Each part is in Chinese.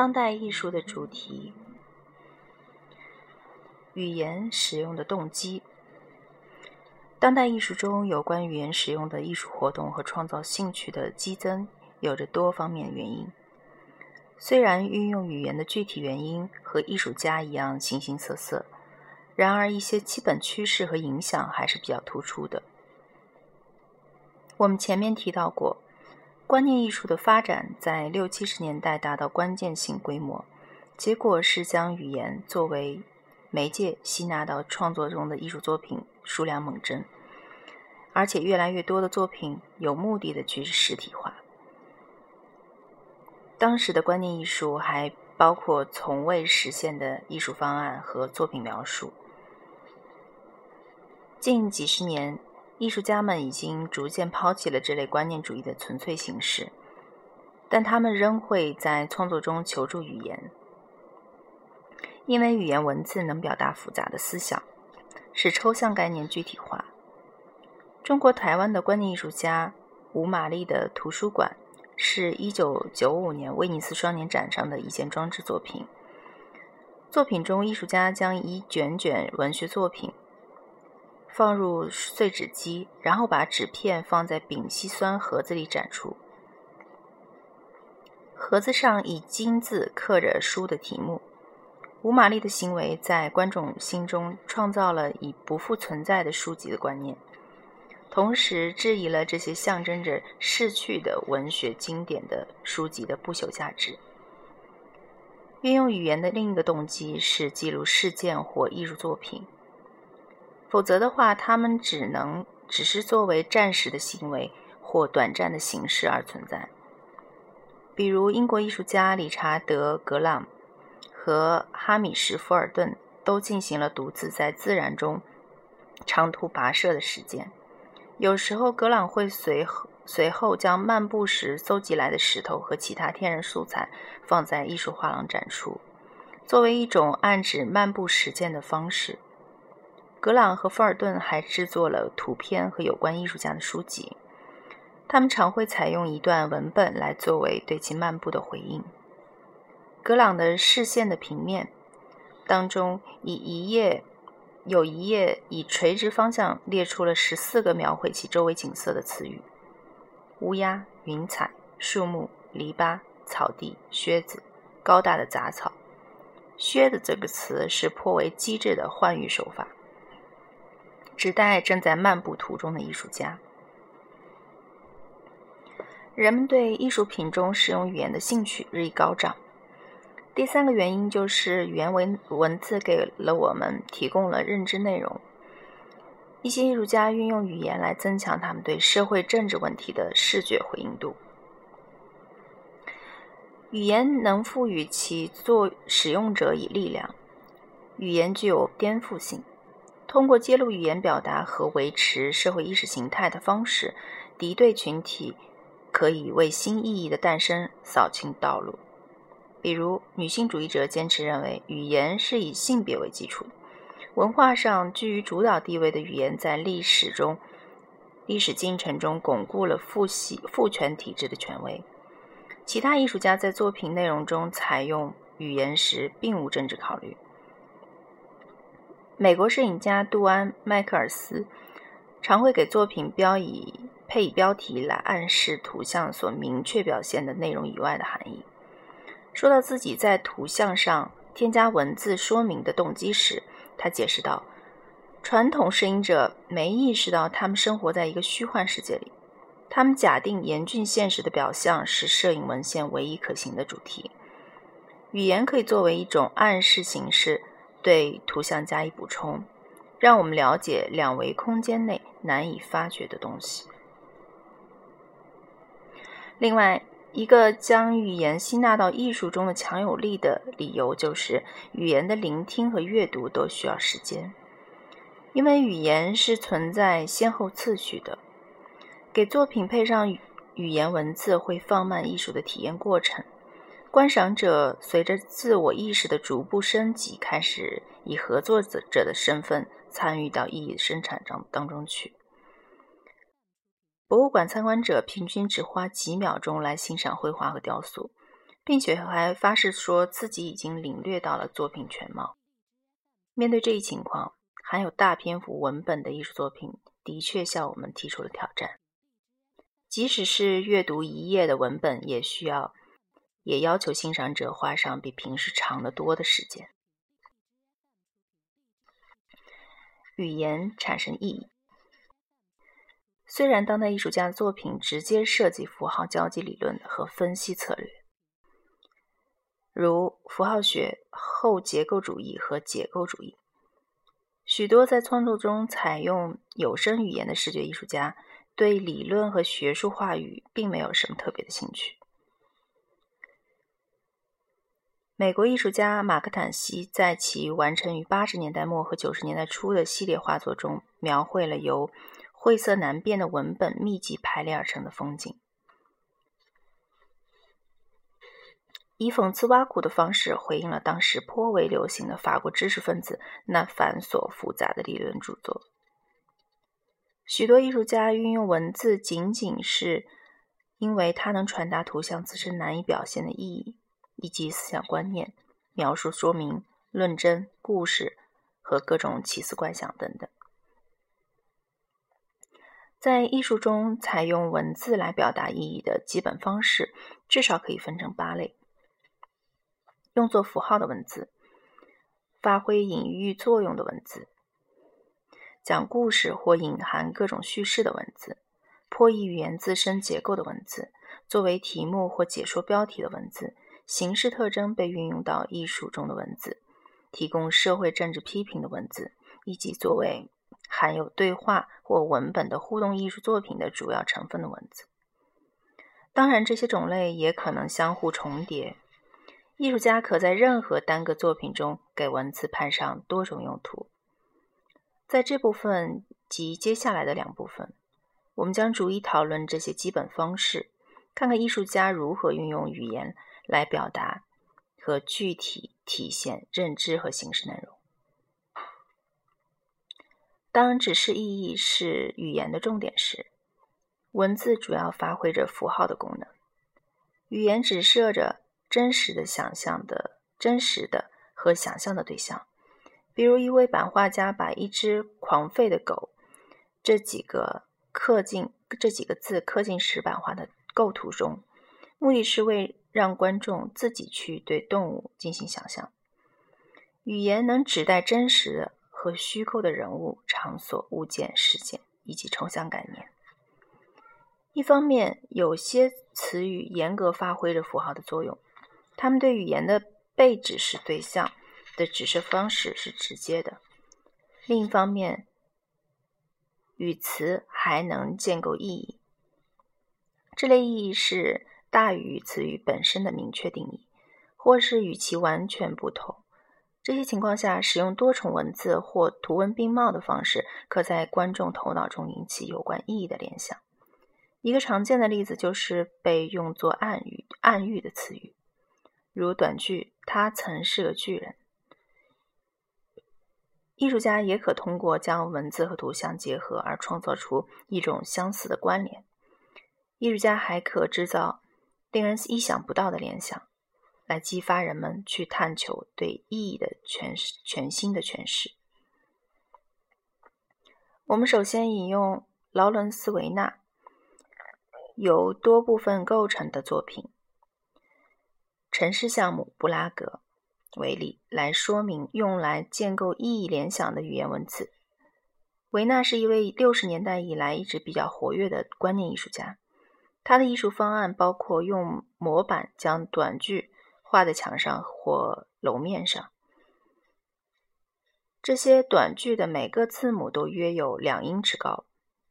当代艺术的主题：语言使用的动机。当代艺术中有关语言使用的艺术活动和创造兴趣的激增，有着多方面原因。虽然运用语言的具体原因和艺术家一样形形色色，然而一些基本趋势和影响还是比较突出的。我们前面提到过，观念艺术的发展在六七十年代达到关键性规模，结果是将语言作为媒介吸纳到创作中的艺术作品数量猛增，而且越来越多的作品有目的的去实体化。当时的观念艺术还包括从未实现的艺术方案和作品描述。近几十年，艺术家们已经逐渐抛弃了这类观念主义的纯粹形式，但他们仍会在创作中求助语言，因为语言文字能表达复杂的思想，使抽象概念具体化。中国台湾的观念艺术家吴玛丽的图书馆。是一九九五年威尼斯双年展上的一件装置作品。作品中，艺术家将一卷卷文学作品放入碎纸机，然后把纸片放在丙烯酸盒子里展出。盒子上以金字刻着书的题目。吴玛丽的行为在观众心中创造了以不复存在的书籍的观念。同时质疑了这些象征着逝去的文学经典的书籍的不朽价值。运用语言的另一个动机是记录事件或艺术作品，否则的话，他们只能只是作为暂时的行为或短暂的形式而存在。比如，英国艺术家理查德·格朗和哈米什·福尔顿都进行了独自在自然中长途跋涉的实践。有时候，格朗会随随后将漫步时搜集来的石头和其他天然素材放在艺术画廊展出，作为一种暗指漫步实践的方式。格朗和富尔顿还制作了图片和有关艺术家的书籍，他们常会采用一段文本来作为对其漫步的回应。格朗的视线的平面当中，以一页。有一页以垂直方向列出了十四个描绘其周围景色的词语：乌鸦、云彩、树木、篱笆、草地、靴子、高大的杂草。靴子这个词是颇为机智的换语手法，指代正在漫步途中的艺术家。人们对艺术品中使用语言的兴趣日益高涨。第三个原因就是语言文文字给了我们提供了认知内容。一些艺术家运用语言来增强他们对社会政治问题的视觉回应度。语言能赋予其作使用者以力量。语言具有颠覆性。通过揭露语言表达和维持社会意识形态的方式，敌对群体可以为新意义的诞生扫清道路。比如，女性主义者坚持认为，语言是以性别为基础，文化上居于主导地位的语言在历史中、历史进程中巩固了父系父权体制的权威。其他艺术家在作品内容中采用语言时，并无政治考虑。美国摄影家杜安·麦克尔斯常会给作品标以配以标题来暗示图像所明确表现的内容以外的含义。说到自己在图像上添加文字说明的动机时，他解释道：“传统摄影者没意识到他们生活在一个虚幻世界里，他们假定严峻现实的表象是摄影文献唯一可行的主题。语言可以作为一种暗示形式，对图像加以补充，让我们了解两维空间内难以发掘的东西。另外。”一个将语言吸纳到艺术中的强有力的理由，就是语言的聆听和阅读都需要时间，因为语言是存在先后次序的。给作品配上语言文字，会放慢艺术的体验过程。观赏者随着自我意识的逐步升级，开始以合作者者的身份参与到意义生产当当中去。博物馆参观者平均只花几秒钟来欣赏绘画和雕塑，并且还发誓说自己已经领略到了作品全貌。面对这一情况，含有大篇幅文本的艺术作品的确向我们提出了挑战。即使是阅读一页的文本，也需要，也要求欣赏者花上比平时长得多的时间。语言产生意义。虽然当代艺术家的作品直接涉及符号交际理论和分析策略，如符号学、后结构主义和解构主义，许多在创作中采用有声语言的视觉艺术家。对理论和学术话语并没有什么特别的兴趣。美国艺术家马克坦西在其完成于八十年代末和九十年代初的系列画作中，描绘了由晦涩难辨的文本密集排列而成的风景，以讽刺挖苦的方式回应了当时颇为流行的法国知识分子那繁琐复杂的理论著作。许多艺术家运用文字，仅仅是因为它能传达图像自身难以表现的意义，以及思想观念、描述、说明、论证、故事和各种奇思怪想等等。在艺术中，采用文字来表达意义的基本方式，至少可以分成八类：用作符号的文字，发挥隐喻作用的文字。讲故事或隐含各种叙事的文字，破译语言自身结构的文字，作为题目或解说标题的文字，形式特征被运用到艺术中的文字，提供社会政治批评的文字，以及作为含有对话或文本的互动艺术作品的主要成分的文字。当然，这些种类也可能相互重叠。艺术家可在任何单个作品中给文字派上多种用途。在这部分及接下来的两部分，我们将逐一讨论这些基本方式，看看艺术家如何运用语言来表达和具体体现认知和形式内容。当指示意义是语言的重点时，文字主要发挥着符号的功能，语言指涉着真实的想象的真实的和想象的对象。比如，一位版画家把一只狂吠的狗这几个刻进这几个字刻进石版画的构图中，目的是为让观众自己去对动物进行想象。语言能指代真实和虚构的人物、场所、物件、事件以及抽象概念。一方面，有些词语严格发挥着符号的作用，它们对语言的被指示对象。的指示方式是直接的。另一方面，语词还能建构意义，这类意义是大于词语本身的明确定义，或是与其完全不同。这些情况下，使用多重文字或图文并茂的方式，可在观众头脑中引起有关意义的联想。一个常见的例子就是被用作暗语、暗喻的词语，如短句“他曾是个巨人”。艺术家也可通过将文字和图像结合而创造出一种相似的关联。艺术家还可制造令人意想不到的联想，来激发人们去探求对意义的诠释全新的诠释。我们首先引用劳伦斯·维纳由多部分构成的作品《城市项目：布拉格》。为例来说明用来建构意义联想的语言文字。维纳是一位六十年代以来一直比较活跃的观念艺术家。他的艺术方案包括用模板将短句画在墙上或楼面上。这些短句的每个字母都约有两英尺高。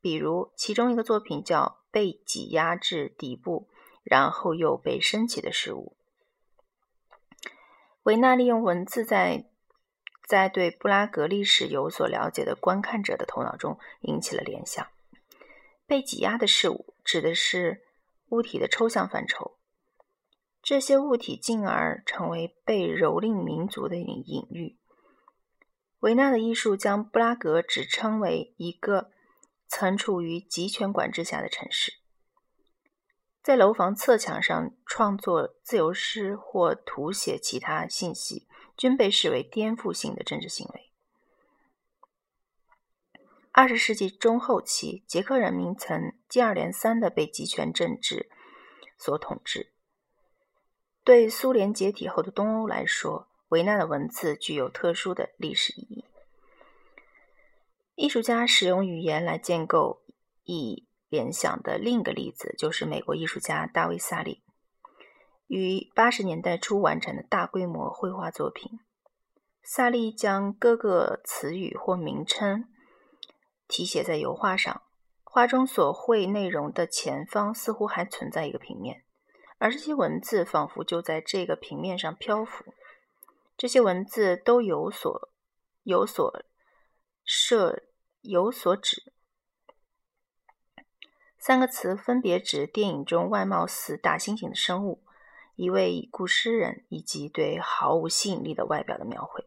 比如，其中一个作品叫“被挤压至底部，然后又被升起的事物”。维纳利用文字，在在对布拉格历史有所了解的观看者的头脑中引起了联想。被挤压的事物指的是物体的抽象范畴，这些物体进而成为被蹂躏民族的隐隐喻。维纳的艺术将布拉格指称为一个曾处于集权管制下的城市。在楼房侧墙上创作自由诗或涂写其他信息，均被视为颠覆性的政治行为。二十世纪中后期，捷克人民曾接二连三地被集权政治所统治。对苏联解体后的东欧来说，维纳的文字具有特殊的历史意义。艺术家使用语言来建构以。联想的另一个例子就是美国艺术家大卫·萨利于八十年代初完成的大规模绘画作品。萨利将各个词语或名称题写在油画上，画中所绘内容的前方似乎还存在一个平面，而这些文字仿佛就在这个平面上漂浮。这些文字都有所有所设有所指。三个词分别指电影中外貌似大猩猩的生物、一位已故诗人以及对毫无吸引力的外表的描绘。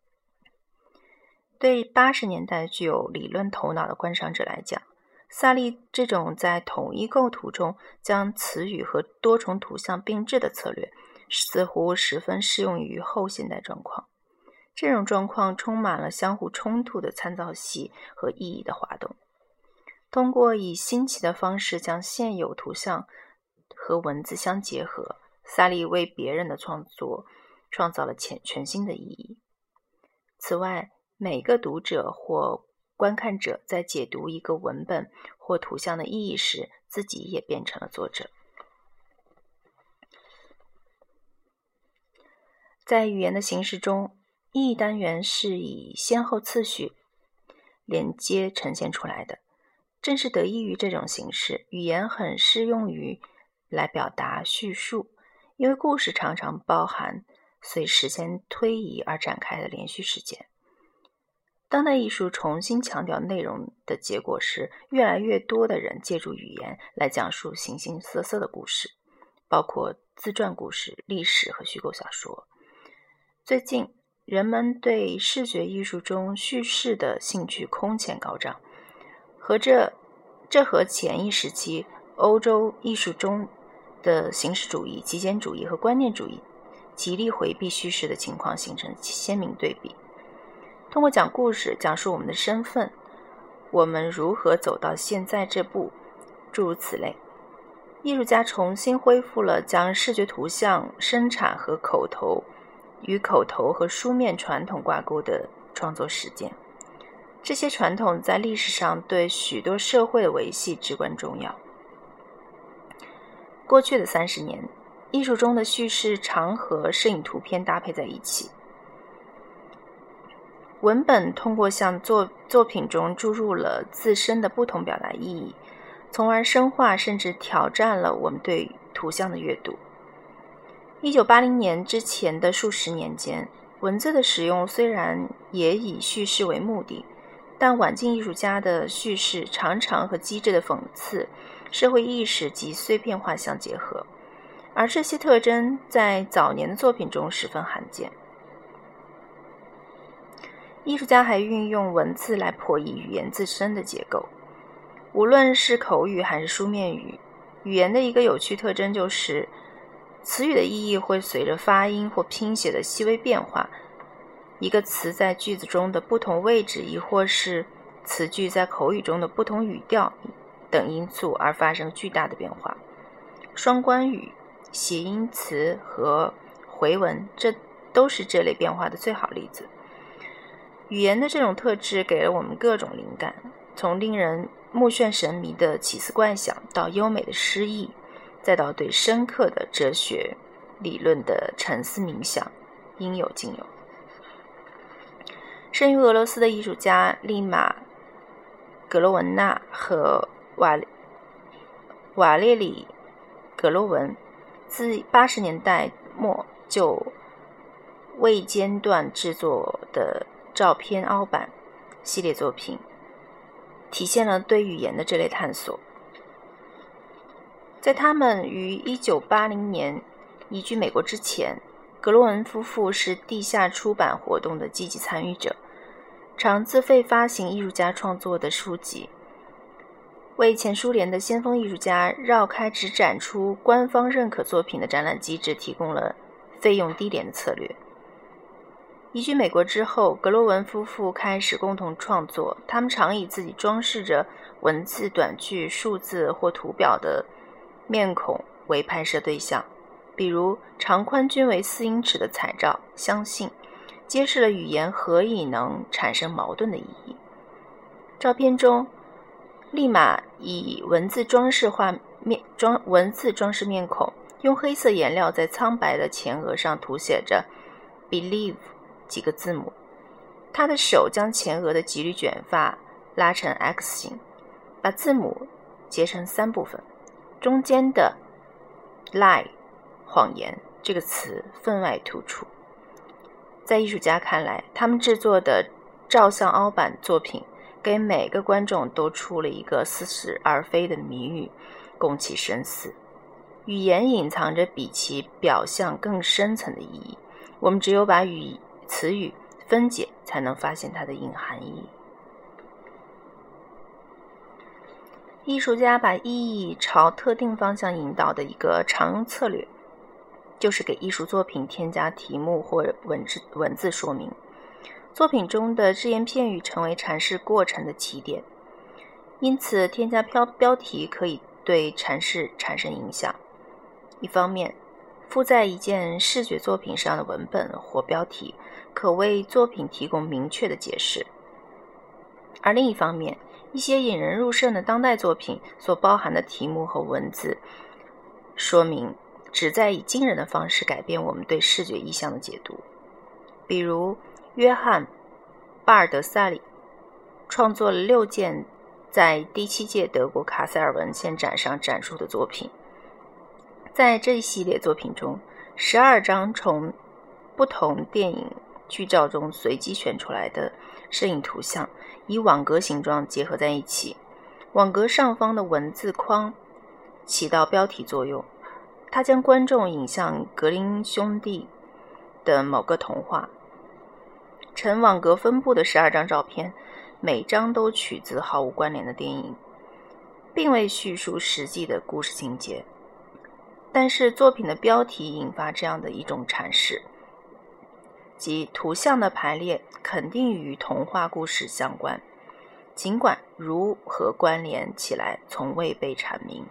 对八十年代具有理论头脑的观赏者来讲，萨利这种在统一构图中将词语和多重图像并置的策略，似乎十分适用于后现代状况。这种状况充满了相互冲突的参照系和意义的滑动。通过以新奇的方式将现有图像和文字相结合，萨利为别人的创作创造了全全新的意义。此外，每个读者或观看者在解读一个文本或图像的意义时，自己也变成了作者。在语言的形式中，意义单元是以先后次序连接呈现出来的。正是得益于这种形式，语言很适用于来表达叙述，因为故事常常包含随时间推移而展开的连续事件。当代艺术重新强调内容的结果是，越来越多的人借助语言来讲述形形色色的故事，包括自传故事、历史和虚构小说。最近，人们对视觉艺术中叙事的兴趣空前高涨。和这，这和前一时期欧洲艺术中的形式主义、极简主义和观念主义极力回避叙事的情况形成鲜明对比。通过讲故事，讲述我们的身份，我们如何走到现在这步，诸如此类。艺术家重新恢复了将视觉图像生产和口头与口头和书面传统挂钩的创作实践。这些传统在历史上对许多社会的维系至关重要。过去的三十年，艺术中的叙事常和摄影图片搭配在一起。文本通过向作作品中注入了自身的不同表达意义，从而深化甚至挑战了我们对图像的阅读。一九八零年之前的数十年间，文字的使用虽然也以叙事为目的。但晚近艺术家的叙事常常和机智的讽刺、社会意识及碎片化相结合，而这些特征在早年的作品中十分罕见。艺术家还运用文字来破译语言自身的结构，无论是口语还是书面语，语言的一个有趣特征就是，词语的意义会随着发音或拼写的细微变化。一个词在句子中的不同位置，亦或是词句在口语中的不同语调等因素而发生巨大的变化。双关语、谐音词和回文，这都是这类变化的最好例子。语言的这种特质给了我们各种灵感，从令人目眩神迷的奇思怪想，到优美的诗意，再到对深刻的哲学理论的沉思冥想，应有尽有。生于俄罗斯的艺术家利马·格罗文纳和瓦瓦列里·格罗文，自八十年代末就未间断制作的照片凹版系列作品，体现了对语言的这类探索。在他们于一九八零年移居美国之前。格罗文夫妇是地下出版活动的积极参与者，常自费发行艺术家创作的书籍。为前苏联的先锋艺术家绕开只展出官方认可作品的展览机制提供了费用低廉的策略。移居美国之后，格罗文夫妇开始共同创作。他们常以自己装饰着文字、短句、数字或图表的面孔为拍摄对象，比如长宽均为四英尺的彩照，相信揭示了语言何以能产生矛盾的意义。照片中，立马以文字装饰画面装文字装饰面孔，用黑色颜料在苍白的前额上涂写着 “believe”。几个字母，他的手将前额的几缕卷发拉成 X 形，把字母截成三部分，中间的 “lie” 谎言这个词分外突出。在艺术家看来，他们制作的照相凹版作品给每个观众都出了一个似是而非的谜语，供其深思。语言隐藏着比其表象更深层的意义，我们只有把语。词语分解，才能发现它的隐含意义。艺术家把意义朝特定方向引导的一个常用策略，就是给艺术作品添加题目或文字文字说明。作品中的只言片语成为阐释过程的起点，因此添加标标题可以对阐释产生影响。一方面，附在一件视觉作品上的文本或标题。可为作品提供明确的解释，而另一方面，一些引人入胜的当代作品所包含的题目和文字说明，旨在以惊人的方式改变我们对视觉意象的解读。比如，约翰·巴尔德萨里创作了六件在第七届德国卡塞尔文献展上展出的作品，在这一系列作品中，十二张从不同电影。剧照中随机选出来的摄影图像，以网格形状结合在一起。网格上方的文字框起到标题作用，它将观众引向格林兄弟的某个童话。呈网格分布的十二张照片，每张都取自毫无关联的电影，并未叙述实际的故事情节。但是作品的标题引发这样的一种阐释。即图像的排列肯定与童话故事相关，尽管如何关联起来从未被阐明。